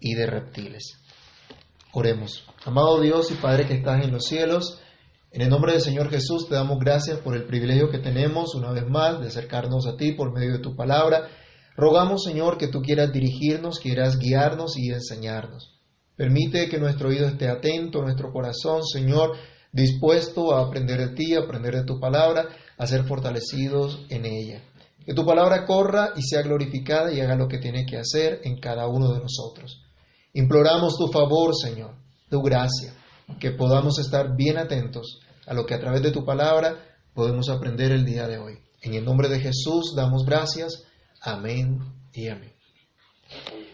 y de reptiles. Oremos. Amado Dios y Padre que estás en los cielos, en el nombre del Señor Jesús te damos gracias por el privilegio que tenemos una vez más de acercarnos a ti por medio de tu palabra. Rogamos, Señor, que tú quieras dirigirnos, quieras guiarnos y enseñarnos. Permite que nuestro oído esté atento, nuestro corazón, Señor, dispuesto a aprender de ti, a aprender de tu palabra, a ser fortalecidos en ella. Que tu palabra corra y sea glorificada y haga lo que tiene que hacer en cada uno de nosotros. Imploramos tu favor, Señor, tu gracia, que podamos estar bien atentos a lo que a través de tu palabra podemos aprender el día de hoy. En el nombre de Jesús damos gracias. Amén y amén.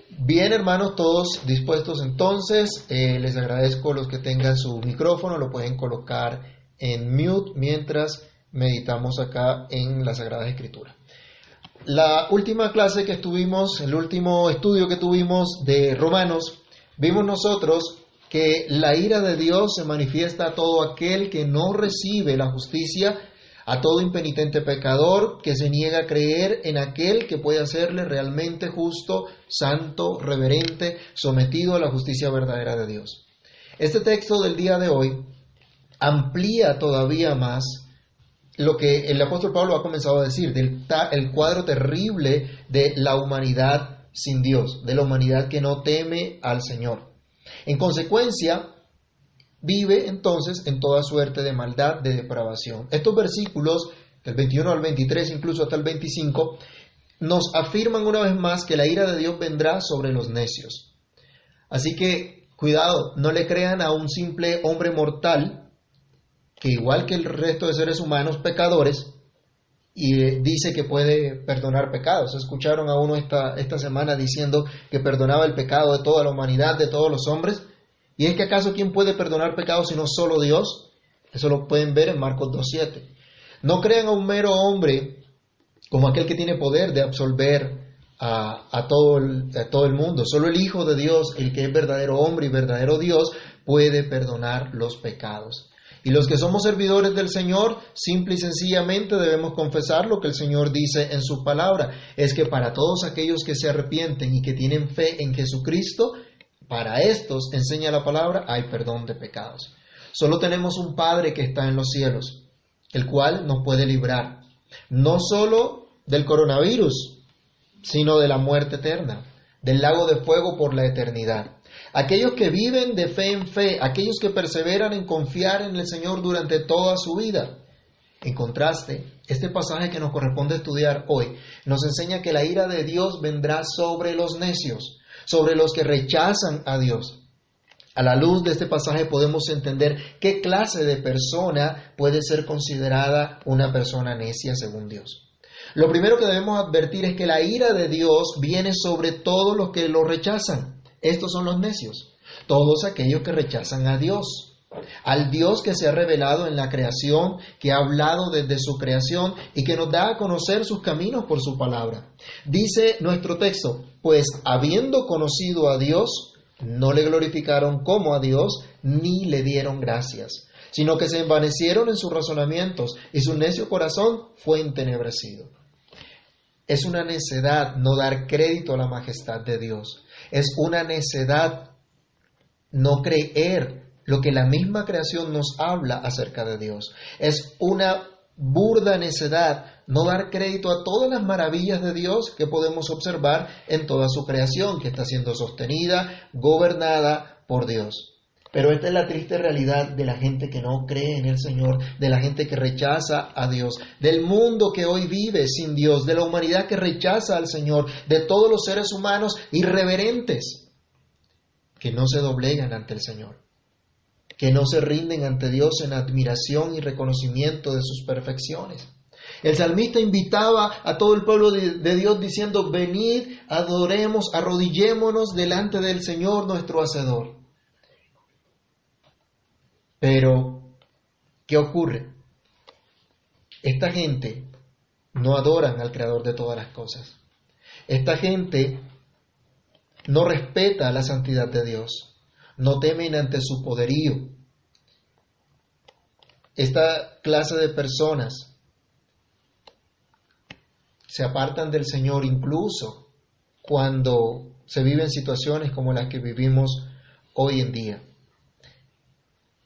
Bien, hermanos, todos dispuestos entonces. Eh, les agradezco los que tengan su micrófono, lo pueden colocar en mute mientras meditamos acá en la Sagrada Escritura. La última clase que estuvimos, el último estudio que tuvimos de Romanos, vimos nosotros que la ira de Dios se manifiesta a todo aquel que no recibe la justicia, a todo impenitente pecador que se niega a creer en aquel que puede hacerle realmente justo, santo, reverente, sometido a la justicia verdadera de Dios. Este texto del día de hoy amplía todavía más lo que el apóstol Pablo ha comenzado a decir, del el cuadro terrible de la humanidad sin Dios, de la humanidad que no teme al Señor. En consecuencia, vive entonces en toda suerte de maldad, de depravación. Estos versículos, del 21 al 23, incluso hasta el 25, nos afirman una vez más que la ira de Dios vendrá sobre los necios. Así que, cuidado, no le crean a un simple hombre mortal que igual que el resto de seres humanos pecadores, y eh, dice que puede perdonar pecados. Escucharon a uno esta, esta semana diciendo que perdonaba el pecado de toda la humanidad, de todos los hombres. ¿Y es que acaso quién puede perdonar pecados sino solo Dios? Eso lo pueden ver en Marcos 2.7. No crean a un mero hombre como aquel que tiene poder de absolver a, a, todo el, a todo el mundo. Solo el Hijo de Dios, el que es verdadero hombre y verdadero Dios, puede perdonar los pecados. Y los que somos servidores del Señor, simple y sencillamente debemos confesar lo que el Señor dice en su palabra. Es que para todos aquellos que se arrepienten y que tienen fe en Jesucristo, para estos, enseña la palabra, hay perdón de pecados. Solo tenemos un Padre que está en los cielos, el cual nos puede librar, no solo del coronavirus, sino de la muerte eterna, del lago de fuego por la eternidad aquellos que viven de fe en fe, aquellos que perseveran en confiar en el Señor durante toda su vida. En contraste, este pasaje que nos corresponde estudiar hoy nos enseña que la ira de Dios vendrá sobre los necios, sobre los que rechazan a Dios. A la luz de este pasaje podemos entender qué clase de persona puede ser considerada una persona necia según Dios. Lo primero que debemos advertir es que la ira de Dios viene sobre todos los que lo rechazan. Estos son los necios, todos aquellos que rechazan a Dios, al Dios que se ha revelado en la creación, que ha hablado desde su creación y que nos da a conocer sus caminos por su palabra. Dice nuestro texto, pues habiendo conocido a Dios, no le glorificaron como a Dios, ni le dieron gracias, sino que se envanecieron en sus razonamientos y su necio corazón fue entenebrecido. Es una necedad no dar crédito a la majestad de Dios. Es una necedad no creer lo que la misma creación nos habla acerca de Dios. Es una burda necedad no dar crédito a todas las maravillas de Dios que podemos observar en toda su creación, que está siendo sostenida, gobernada por Dios. Pero esta es la triste realidad de la gente que no cree en el Señor, de la gente que rechaza a Dios, del mundo que hoy vive sin Dios, de la humanidad que rechaza al Señor, de todos los seres humanos irreverentes que no se doblegan ante el Señor, que no se rinden ante Dios en admiración y reconocimiento de sus perfecciones. El salmista invitaba a todo el pueblo de, Dios diciendo, venid, adoremos, arrodillémonos delante del Señor nuestro Hacedor. Pero, ¿qué ocurre? Esta gente no adoran al Creador de todas las cosas. Esta gente no respeta la santidad de Dios, no temen ante su poderío. Esta clase de personas se apartan del Señor incluso cuando se viven situaciones como las que vivimos hoy en día.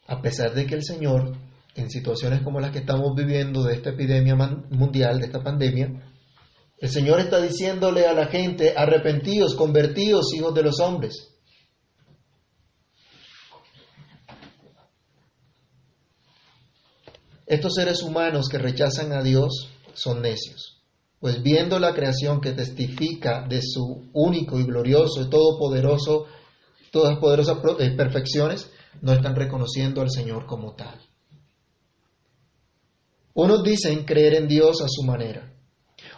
A pesar de que el Señor, en situaciones como las que estamos viviendo de esta epidemia mundial, de esta pandemia, el Señor está diciéndole a la gente, arrepentidos, convertidos, hijos de los hombres. Estos seres humanos que rechazan a Dios son necios, pues viendo la creación que testifica de su único y glorioso y todopoderoso, todas poderosas eh, perfecciones, no están reconociendo al Señor como tal. Unos dicen creer en Dios a su manera,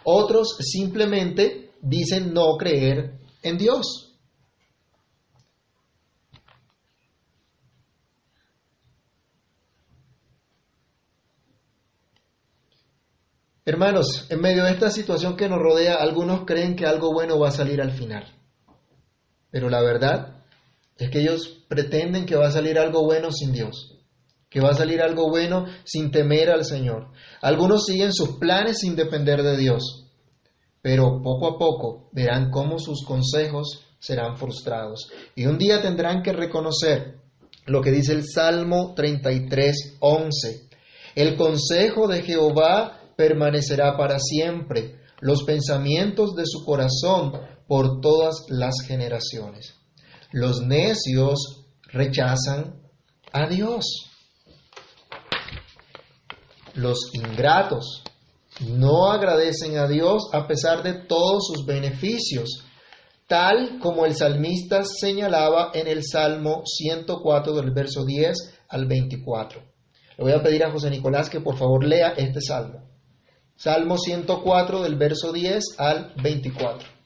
otros simplemente dicen no creer en Dios. Hermanos, en medio de esta situación que nos rodea, algunos creen que algo bueno va a salir al final. Pero la verdad es que ellos pretenden que va a salir algo bueno sin Dios, que va a salir algo bueno sin temer al Señor. Algunos siguen sus planes sin depender de Dios, pero poco a poco verán cómo sus consejos serán frustrados. Y un día tendrán que reconocer lo que dice el Salmo 33, 11. El consejo de Jehová permanecerá para siempre, los pensamientos de su corazón por todas las generaciones. Los necios rechazan a Dios. Los ingratos no agradecen a Dios a pesar de todos sus beneficios, tal como el salmista señalaba en el Salmo 104 del verso 10 al 24. Le voy a pedir a José Nicolás que por favor lea este salmo. Salmo 104 del verso 10 al 24.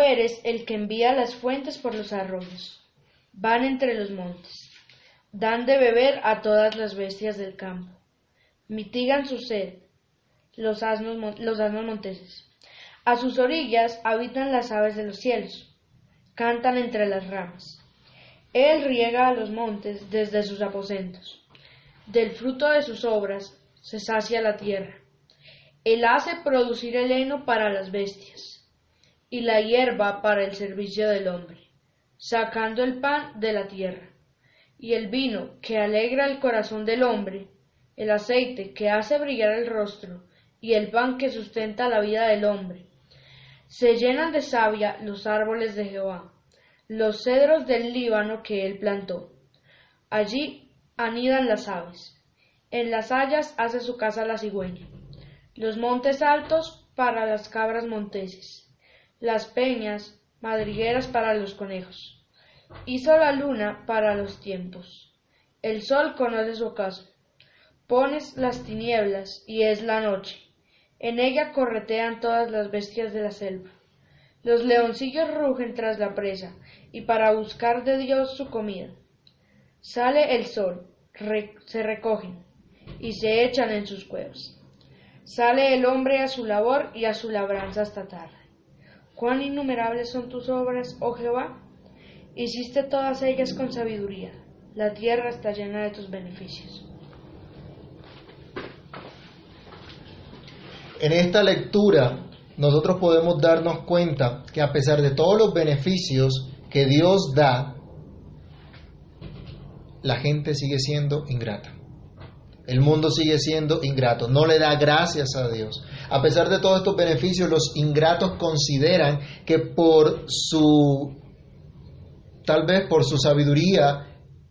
Eres el que envía las fuentes por los arroyos. Van entre los montes dan de beber a todas las bestias del campo, mitigan su sed los asnos, los asnos monteses. A sus orillas habitan las aves de los cielos, cantan entre las ramas. Él riega a los montes desde sus aposentos. Del fruto de sus obras se sacia la tierra. Él hace producir el heno para las bestias y la hierba para el servicio del hombre, sacando el pan de la tierra y el vino que alegra el corazón del hombre, el aceite que hace brillar el rostro, y el pan que sustenta la vida del hombre. Se llenan de savia los árboles de Jehová, los cedros del Líbano que él plantó. Allí anidan las aves, en las hayas hace su casa la cigüeña, los montes altos para las cabras monteses, las peñas madrigueras para los conejos Hizo la luna para los tiempos. El sol conoce su ocaso. Pones las tinieblas y es la noche. En ella corretean todas las bestias de la selva. Los leoncillos rugen tras la presa y para buscar de Dios su comida. Sale el sol, se recogen y se echan en sus cuevas. Sale el hombre a su labor y a su labranza hasta tarde. Cuán innumerables son tus obras, oh Jehová, Hiciste todas ellas con sabiduría. La tierra está llena de tus beneficios. En esta lectura nosotros podemos darnos cuenta que a pesar de todos los beneficios que Dios da, la gente sigue siendo ingrata. El mundo sigue siendo ingrato, no le da gracias a Dios. A pesar de todos estos beneficios, los ingratos consideran que por su tal vez por su sabiduría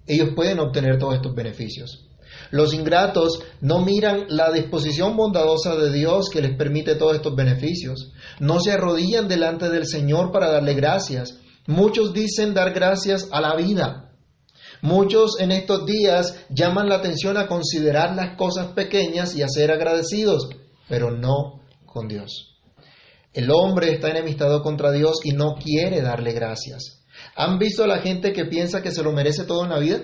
ellos pueden obtener todos estos beneficios. Los ingratos no miran la disposición bondadosa de Dios que les permite todos estos beneficios. No se arrodillan delante del Señor para darle gracias. Muchos dicen dar gracias a la vida. Muchos en estos días llaman la atención a considerar las cosas pequeñas y a ser agradecidos, pero no con Dios. El hombre está enemistado contra Dios y no quiere darle gracias. ¿Han visto a la gente que piensa que se lo merece todo en la vida?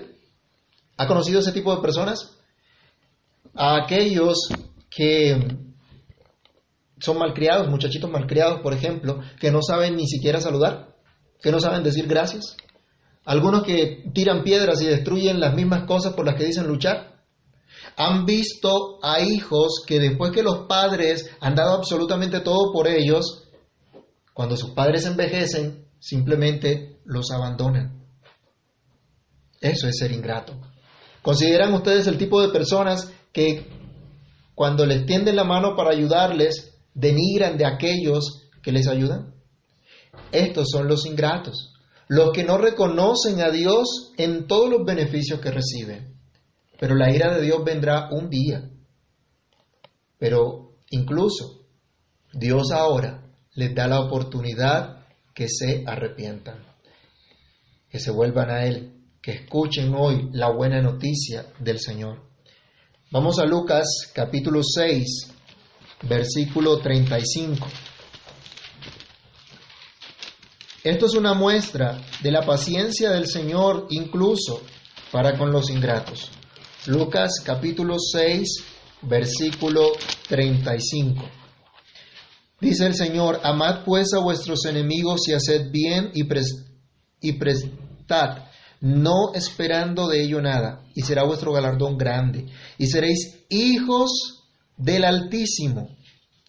¿Ha conocido ese tipo de personas? A aquellos que son malcriados, muchachitos malcriados, por ejemplo, que no saben ni siquiera saludar, que no saben decir gracias. Algunos que tiran piedras y destruyen las mismas cosas por las que dicen luchar. Han visto a hijos que después que los padres han dado absolutamente todo por ellos, cuando sus padres envejecen, simplemente los abandonan. Eso es ser ingrato. ¿Consideran ustedes el tipo de personas que cuando les tienden la mano para ayudarles, denigran de aquellos que les ayudan? Estos son los ingratos, los que no reconocen a Dios en todos los beneficios que reciben. Pero la ira de Dios vendrá un día. Pero incluso Dios ahora les da la oportunidad que se arrepientan, que se vuelvan a Él que escuchen hoy la buena noticia del Señor. Vamos a Lucas capítulo 6, versículo 35. Esto es una muestra de la paciencia del Señor incluso para con los ingratos. Lucas capítulo 6, versículo 35. Dice el Señor, amad pues a vuestros enemigos y haced bien y, y prestad no esperando de ello nada, y será vuestro galardón grande, y seréis hijos del Altísimo.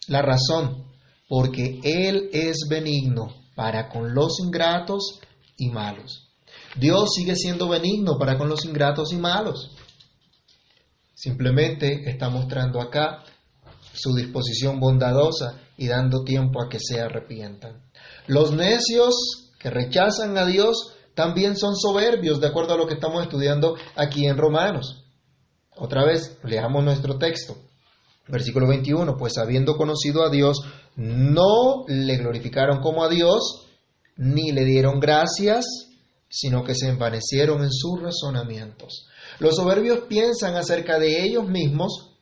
La razón, porque Él es benigno para con los ingratos y malos. Dios sigue siendo benigno para con los ingratos y malos. Simplemente está mostrando acá su disposición bondadosa y dando tiempo a que se arrepientan. Los necios que rechazan a Dios también son soberbios, de acuerdo a lo que estamos estudiando aquí en Romanos. Otra vez, leamos nuestro texto. Versículo 21, pues habiendo conocido a Dios, no le glorificaron como a Dios, ni le dieron gracias, sino que se envanecieron en sus razonamientos. Los soberbios piensan acerca de ellos mismos,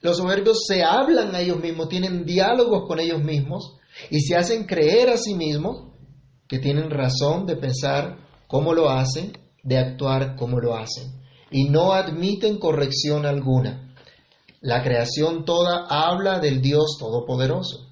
los soberbios se hablan a ellos mismos, tienen diálogos con ellos mismos y se hacen creer a sí mismos que tienen razón de pensar cómo lo hacen, de actuar como lo hacen, y no admiten corrección alguna. La creación toda habla del Dios Todopoderoso.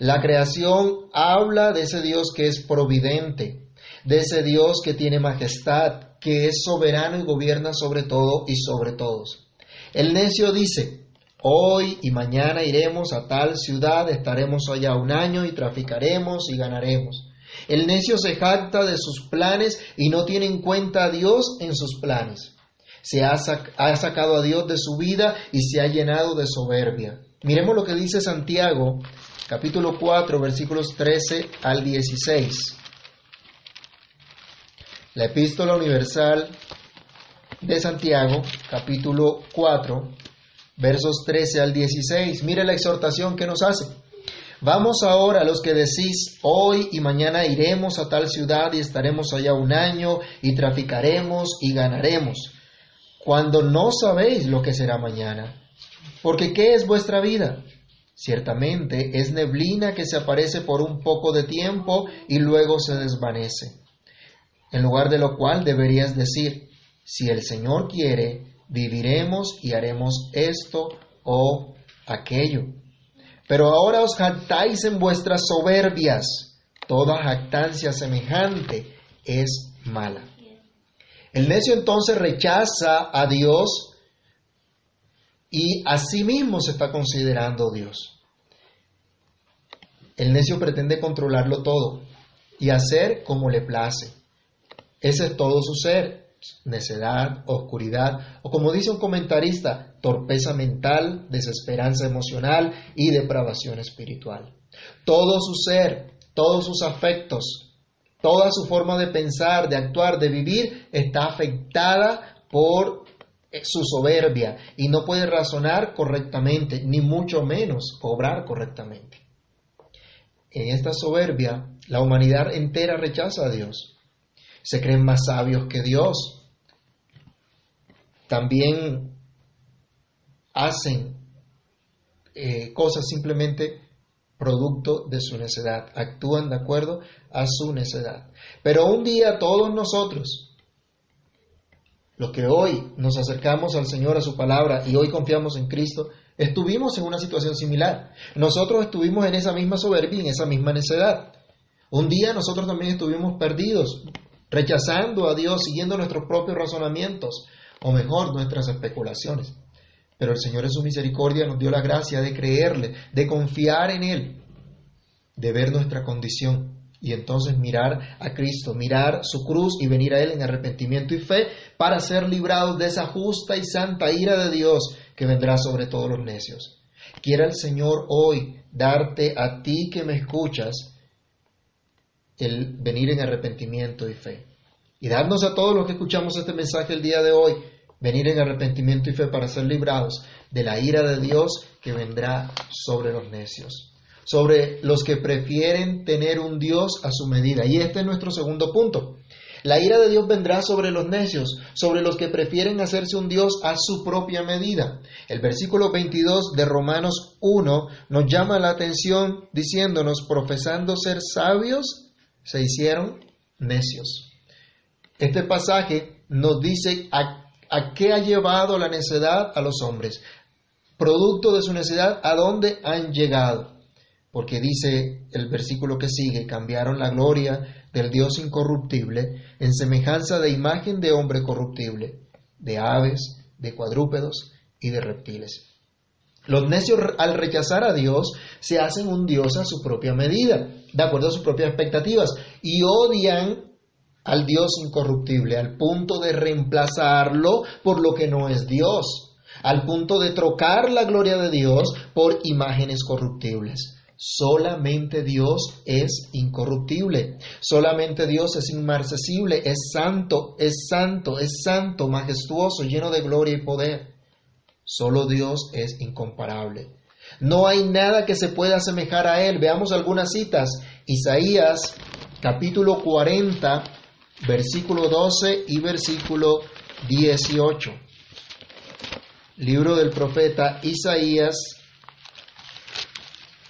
La creación habla de ese Dios que es providente, de ese Dios que tiene majestad, que es soberano y gobierna sobre todo y sobre todos. El necio dice, hoy y mañana iremos a tal ciudad, estaremos allá un año y traficaremos y ganaremos. El necio se jacta de sus planes y no tiene en cuenta a Dios en sus planes. Se ha, sacado a Dios de su vida y se ha llenado de soberbia. Miremos lo que dice Santiago, capítulo 4, versículos 13 al 16. La epístola universal de Santiago, capítulo 4, versos 13 al 16. Mire la exhortación que nos hace. Vamos ahora los que decís, hoy y mañana iremos a tal ciudad y estaremos allá un año y traficaremos y ganaremos, cuando no sabéis lo que será mañana. Porque ¿qué es vuestra vida? Ciertamente es neblina que se aparece por un poco de tiempo y luego se desvanece. En lugar de lo cual deberías decir, si el Señor quiere, viviremos y haremos esto o aquello. Pero ahora os jactáis en vuestras soberbias. Toda jactancia semejante es mala. El necio entonces rechaza a Dios y a sí mismo se está considerando Dios. El necio pretende controlarlo todo y hacer como le place. Ese es todo su ser necedad, oscuridad, o como dice un comentarista, torpeza mental, desesperanza emocional y depravación espiritual. Todo su ser, todos sus afectos Toda su forma de pensar, de actuar, de vivir está afectada por su soberbia y no puede razonar correctamente, ni mucho menos obrar correctamente. En esta soberbia, la humanidad entera rechaza a Dios. Se creen más sabios que Dios. También hacen eh, cosas simplemente producto de su necedad, actúan de acuerdo a su necedad. Pero un día todos nosotros, los que hoy nos acercamos al Señor, a su palabra, y hoy confiamos en Cristo, estuvimos en una situación similar. Nosotros estuvimos en esa misma soberbia, en esa misma necedad. Un día nosotros también estuvimos perdidos, rechazando a Dios, siguiendo nuestros propios razonamientos, o mejor, nuestras especulaciones. Pero el Señor en su misericordia nos dio la gracia de creerle, de confiar en Él, de ver nuestra condición y entonces mirar a Cristo, mirar su cruz y venir a Él en arrepentimiento y fe para ser librados de esa justa y santa ira de Dios que vendrá sobre todos los necios. Quiera el Señor hoy darte a ti que me escuchas el venir en arrepentimiento y fe. Y darnos a todos los que escuchamos este mensaje el día de hoy venir en arrepentimiento y fe para ser librados de la ira de Dios que vendrá sobre los necios, sobre los que prefieren tener un Dios a su medida. Y este es nuestro segundo punto. La ira de Dios vendrá sobre los necios, sobre los que prefieren hacerse un Dios a su propia medida. El versículo 22 de Romanos 1 nos llama la atención diciéndonos, profesando ser sabios, se hicieron necios. Este pasaje nos dice a ¿A qué ha llevado la necedad a los hombres? Producto de su necedad, ¿a dónde han llegado? Porque dice el versículo que sigue, cambiaron la gloria del Dios incorruptible en semejanza de imagen de hombre corruptible, de aves, de cuadrúpedos y de reptiles. Los necios al rechazar a Dios se hacen un Dios a su propia medida, de acuerdo a sus propias expectativas, y odian al Dios incorruptible, al punto de reemplazarlo por lo que no es Dios, al punto de trocar la gloria de Dios por imágenes corruptibles. Solamente Dios es incorruptible, solamente Dios es inmarcesible, es santo, es santo, es santo, majestuoso, lleno de gloria y poder. Solo Dios es incomparable. No hay nada que se pueda asemejar a Él. Veamos algunas citas. Isaías capítulo 40, versículo 12 y versículo 18. Libro del profeta Isaías.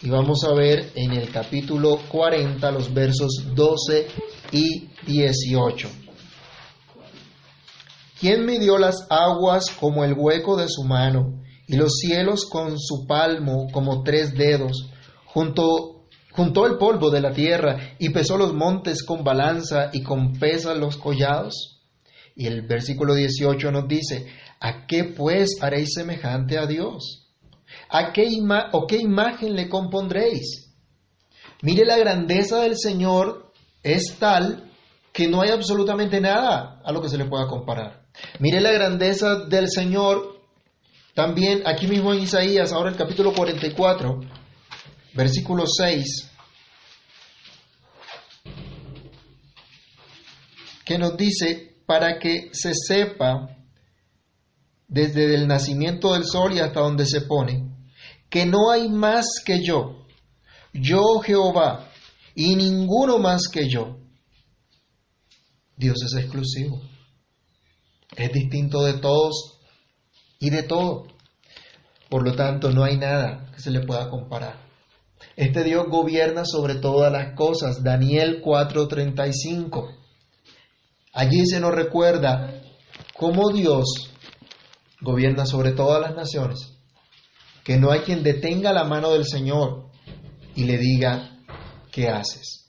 Y vamos a ver en el capítulo 40 los versos 12 y 18. ¿Quién midió las aguas como el hueco de su mano y los cielos con su palmo como tres dedos, junto juntó el polvo de la tierra y pesó los montes con balanza y con pesa los collados. Y el versículo 18 nos dice, ¿a qué pues haréis semejante a Dios? ¿A qué o qué imagen le compondréis? Mire la grandeza del Señor es tal que no hay absolutamente nada a lo que se le pueda comparar. Mire la grandeza del Señor también aquí mismo en Isaías, ahora el capítulo 44, versículo 6, que nos dice, para que se sepa desde el nacimiento del sol y hasta donde se pone, que no hay más que yo, yo Jehová, y ninguno más que yo. Dios es exclusivo, es distinto de todos y de todo. Por lo tanto, no hay nada que se le pueda comparar. Este Dios gobierna sobre todas las cosas. Daniel 4:35. Allí se nos recuerda cómo Dios gobierna sobre todas las naciones, que no hay quien detenga la mano del Señor y le diga, ¿qué haces?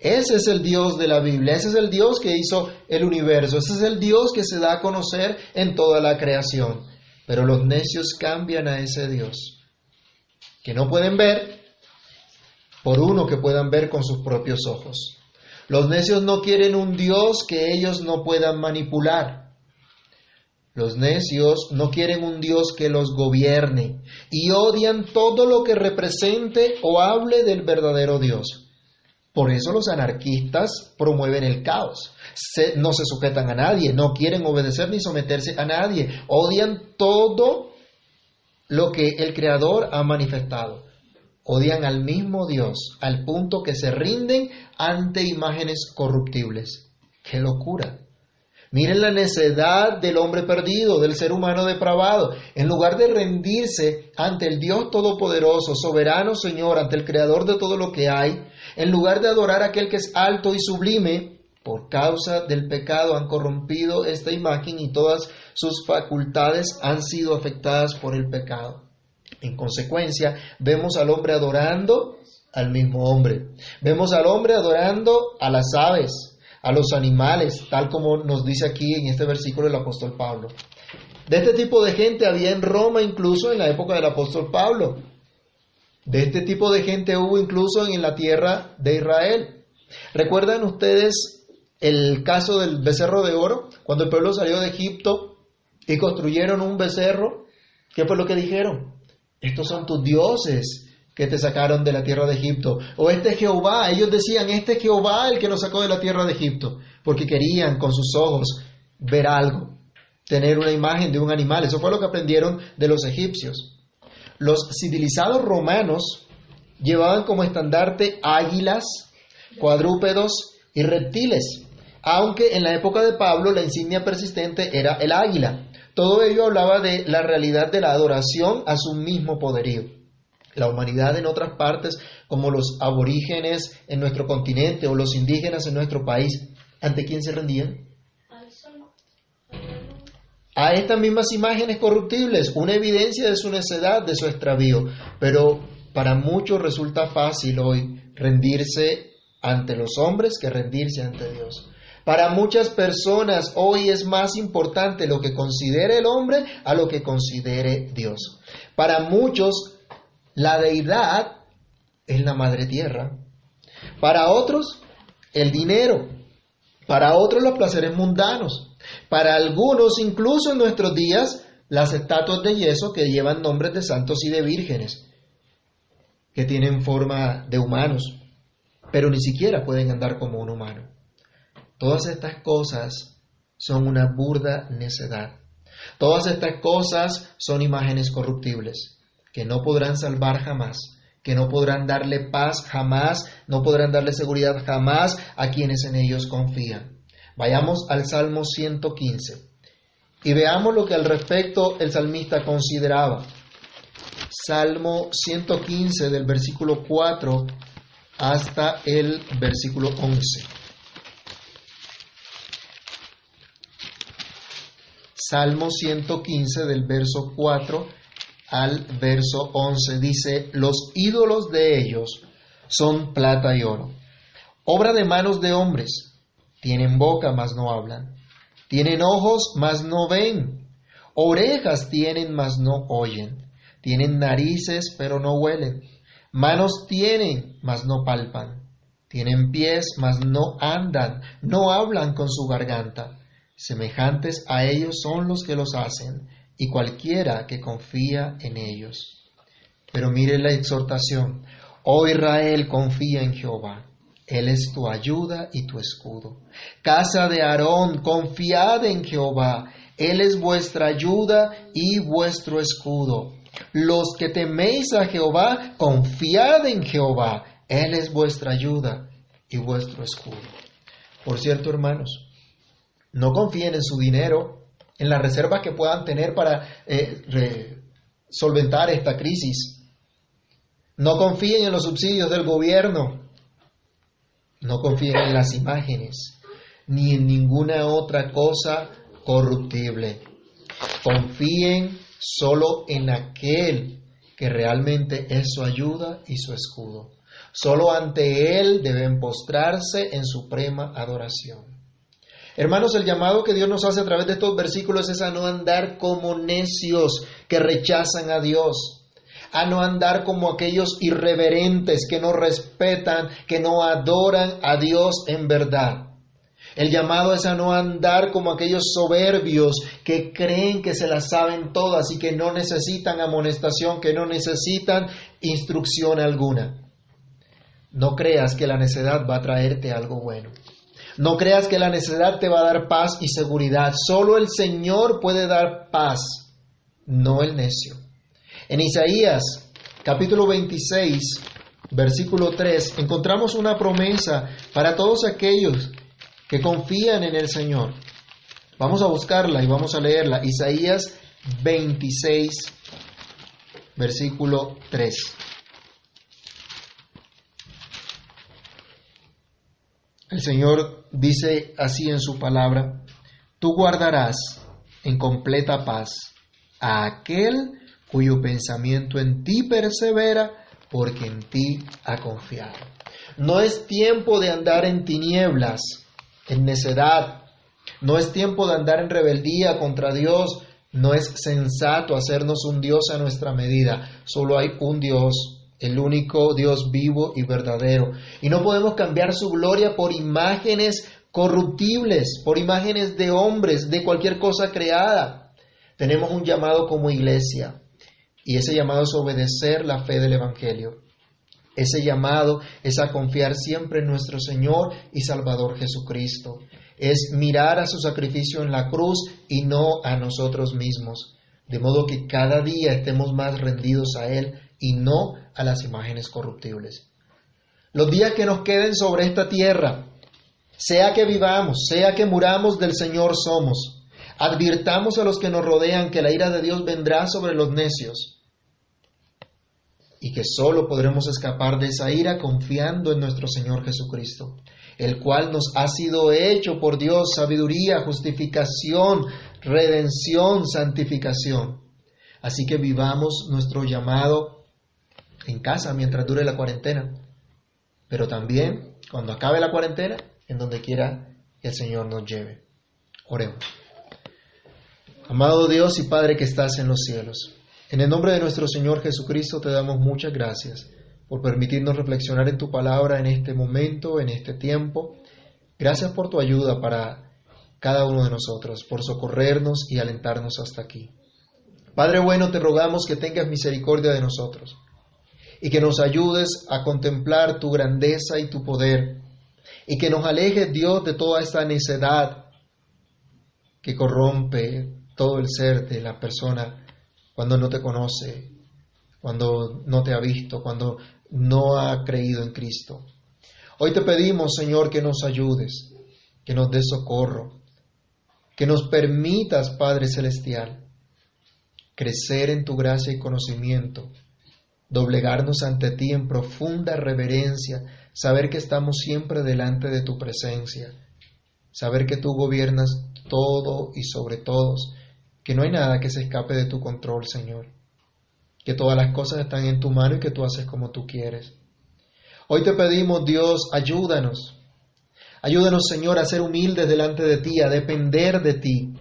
Ese es el Dios de la Biblia, ese es el Dios que hizo el universo, ese es el Dios que se da a conocer en toda la creación. Pero los necios cambian a ese Dios, que no pueden ver, por uno que puedan ver con sus propios ojos. Los necios no quieren un Dios que ellos no puedan manipular. Los necios no quieren un Dios que los gobierne y odian todo lo que represente o hable del verdadero Dios. Por eso los anarquistas promueven el caos. no se sujetan a nadie, no quieren obedecer ni someterse a nadie. Odian todo lo que el Creador ha manifestado. Odian al mismo Dios, al punto que se rinden ante imágenes corruptibles. ¡Qué locura! Miren la necedad del hombre perdido, del ser humano depravado. En lugar de rendirse ante el Dios Todopoderoso, soberano Señor, ante el Creador de todo lo que hay, en lugar de adorar a aquel que es alto y sublime, por causa del pecado han corrompido esta imagen y todas sus facultades han sido afectadas por el pecado. En consecuencia, vemos al hombre adorando al mismo hombre. Vemos al hombre adorando a las aves, a los animales, tal como nos dice aquí en este versículo el apóstol Pablo. De este tipo de gente había en Roma incluso en la época del apóstol Pablo. De este tipo de gente hubo incluso en la tierra de Israel. ¿Recuerdan ustedes el caso del becerro de oro? Cuando el pueblo salió de Egipto y construyeron un becerro, ¿qué fue lo que dijeron? Estos son tus dioses que te sacaron de la tierra de Egipto. O este Jehová, ellos decían, este Jehová el que nos sacó de la tierra de Egipto, porque querían con sus ojos ver algo, tener una imagen de un animal. Eso fue lo que aprendieron de los egipcios. Los civilizados romanos llevaban como estandarte águilas, cuadrúpedos y reptiles, aunque en la época de Pablo la insignia persistente era el águila. Todo ello hablaba de la realidad de la adoración a su mismo poderío. La humanidad en otras partes, como los aborígenes en nuestro continente o los indígenas en nuestro país, ¿ante quién se rendían? A estas mismas imágenes corruptibles, una evidencia de su necedad, de su extravío. Pero para muchos resulta fácil hoy rendirse ante los hombres que rendirse ante Dios. Para muchas personas hoy es más importante lo que considere el hombre a lo que considere Dios. Para muchos la deidad es la madre tierra. Para otros, el dinero. Para otros, los placeres mundanos. Para algunos, incluso en nuestros días, las estatuas de yeso que llevan nombres de santos y de vírgenes, que tienen forma de humanos, pero ni siquiera pueden andar como un humano. Todas estas cosas son una burda necedad. Todas estas cosas son imágenes corruptibles que no podrán salvar jamás, que no podrán darle paz jamás, no podrán darle seguridad jamás a quienes en ellos confían. Vayamos al Salmo 115 y veamos lo que al respecto el salmista consideraba. Salmo 115 del versículo 4 hasta el versículo 11. Salmo 115 del verso 4 al verso 11 dice, los ídolos de ellos son plata y oro, obra de manos de hombres, tienen boca mas no hablan, tienen ojos mas no ven, orejas tienen mas no oyen, tienen narices pero no huelen, manos tienen mas no palpan, tienen pies mas no andan, no hablan con su garganta, semejantes a ellos son los que los hacen y cualquiera que confía en ellos. Pero mire la exhortación. Oh Israel, confía en Jehová. Él es tu ayuda y tu escudo. Casa de Aarón, confiad en Jehová. Él es vuestra ayuda y vuestro escudo. Los que teméis a Jehová, confiad en Jehová. Él es vuestra ayuda y vuestro escudo. Por cierto, hermanos, no confíen en su dinero, en las reservas que puedan tener para eh, solventar esta crisis. No confíen en los subsidios del gobierno. No confíen en las imágenes, ni en ninguna otra cosa corruptible. Confíen solo en aquel que realmente es su ayuda y su escudo. Solo ante Él deben postrarse en suprema adoración. Hermanos, el llamado que Dios nos hace a través de estos versículos es a no andar como necios que rechazan a Dios, a no andar como aquellos irreverentes que no respetan, que no adoran a Dios en verdad. El llamado es a no andar como aquellos soberbios que creen que se las saben todas y que no necesitan amonestación, que no necesitan instrucción alguna. no creas que la necedad va a traerte algo bueno. No creas que la necedad te va a dar paz y seguridad. Solo el Señor puede dar paz, no el necio. En Isaías capítulo 26, versículo 3, encontramos una promesa para todos aquellos que confían en el Señor. Vamos a buscarla y vamos a leerla. Isaías 26, versículo 3. El Señor dice así en su palabra, tú guardarás en completa paz a aquel cuyo pensamiento en ti persevera, porque en ti ha confiado. No es tiempo de andar en tinieblas, en necedad. No es tiempo de andar en rebeldía contra Dios. No es sensato hacernos un Dios a nuestra medida. Solo hay un Dios el único Dios vivo y verdadero. Y no podemos cambiar su gloria por imágenes corruptibles, por imágenes de hombres, de cualquier cosa creada. Tenemos un llamado como iglesia y ese llamado es obedecer la fe del Evangelio. Ese llamado es a confiar siempre en nuestro Señor y Salvador Jesucristo. Es mirar a su sacrificio en la cruz y no a nosotros mismos. De modo que cada día estemos más rendidos a Él y no a las imágenes corruptibles. Los días que nos queden sobre esta tierra, sea que vivamos, sea que muramos, del Señor somos. Advirtamos a los que nos rodean que la ira de Dios vendrá sobre los necios y que solo podremos escapar de esa ira confiando en nuestro Señor Jesucristo, el cual nos ha sido hecho por Dios sabiduría, justificación, redención, santificación. Así que vivamos nuestro llamado en casa mientras dure la cuarentena, pero también cuando acabe la cuarentena, en donde quiera que el Señor nos lleve. Oremos. Amado Dios y Padre que estás en los cielos, en el nombre de nuestro Señor Jesucristo te damos muchas gracias por permitirnos reflexionar en tu palabra en este momento, en este tiempo. Gracias por tu ayuda para cada uno de nosotros, por socorrernos y alentarnos hasta aquí. Padre bueno, te rogamos que tengas misericordia de nosotros y que nos ayudes a contemplar tu grandeza y tu poder y que nos aleje Dios de toda esta necedad que corrompe todo el ser de la persona cuando no te conoce, cuando no te ha visto, cuando no ha creído en Cristo. Hoy te pedimos, Señor, que nos ayudes, que nos des socorro, que nos permitas, Padre Celestial, crecer en tu gracia y conocimiento doblegarnos ante ti en profunda reverencia, saber que estamos siempre delante de tu presencia, saber que tú gobiernas todo y sobre todos, que no hay nada que se escape de tu control, Señor, que todas las cosas están en tu mano y que tú haces como tú quieres. Hoy te pedimos, Dios, ayúdanos. Ayúdanos, Señor, a ser humildes delante de ti, a depender de ti,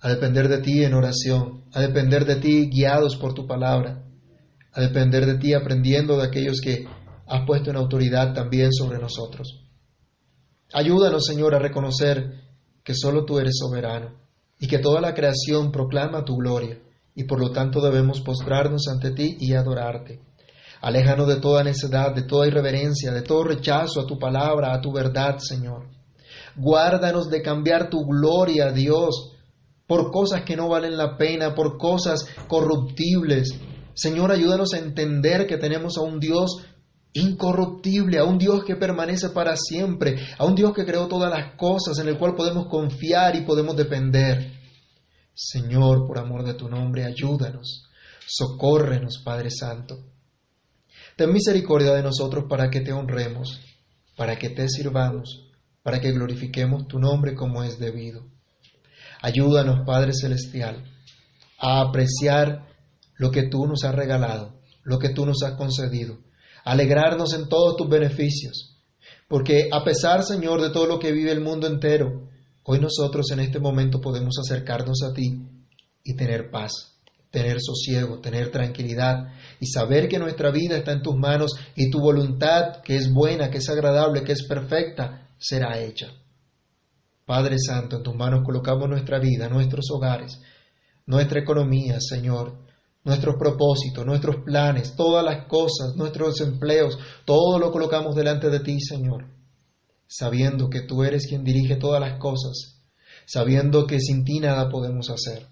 a depender de ti en oración, a depender de ti guiados por tu palabra a depender de ti, aprendiendo de aquellos que has puesto en autoridad también sobre nosotros. Ayúdanos, Señor, a reconocer que solo tú eres soberano y que toda la creación proclama tu gloria y por lo tanto debemos postrarnos ante ti y adorarte. Aléjanos de toda necedad, de toda irreverencia, de todo rechazo a tu palabra, a tu verdad, Señor. Guárdanos de cambiar tu gloria, Dios, por cosas que no valen la pena, por cosas corruptibles, Señor, ayúdanos a entender que tenemos a un Dios incorruptible, a un Dios que permanece para siempre, a un Dios que creó todas las cosas, en el cual podemos confiar y podemos depender. Señor, por amor de tu nombre, ayúdanos, socórrenos, Padre Santo. Ten misericordia de nosotros para que te honremos, para que te sirvamos, para que glorifiquemos tu nombre como es debido. Ayúdanos, Padre Celestial, a apreciar lo que tú nos has regalado, lo que tú nos has concedido, alegrarnos en todos tus beneficios, porque a pesar, Señor, de todo lo que vive el mundo entero, hoy nosotros en este momento podemos acercarnos a ti y tener paz, tener sosiego, tener tranquilidad y saber que nuestra vida está en tus manos y tu voluntad, que es buena, que es agradable, que es perfecta, será hecha. Padre Santo, en tus manos colocamos nuestra vida, nuestros hogares, nuestra economía, Señor, nuestros propósitos, nuestros planes, todas las cosas, nuestros empleos, todo lo colocamos delante de ti, Señor, sabiendo que tú eres quien dirige todas las cosas, sabiendo que sin ti nada podemos hacer.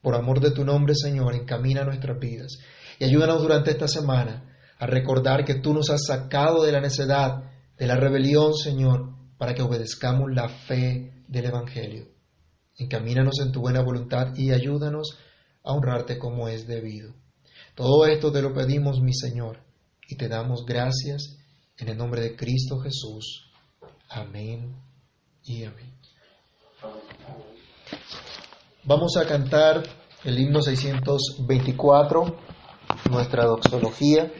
Por amor de tu nombre, Señor, encamina nuestras vidas y ayúdanos durante esta semana a recordar que tú nos has sacado de la necedad, de la rebelión, Señor, para que obedezcamos la fe del Evangelio. Encamínanos en tu buena voluntad y ayúdanos a honrarte como es debido. Todo esto te lo pedimos, mi Señor, y te damos gracias en el nombre de Cristo Jesús. Amén y amén. Vamos a cantar el himno 624, nuestra doxología.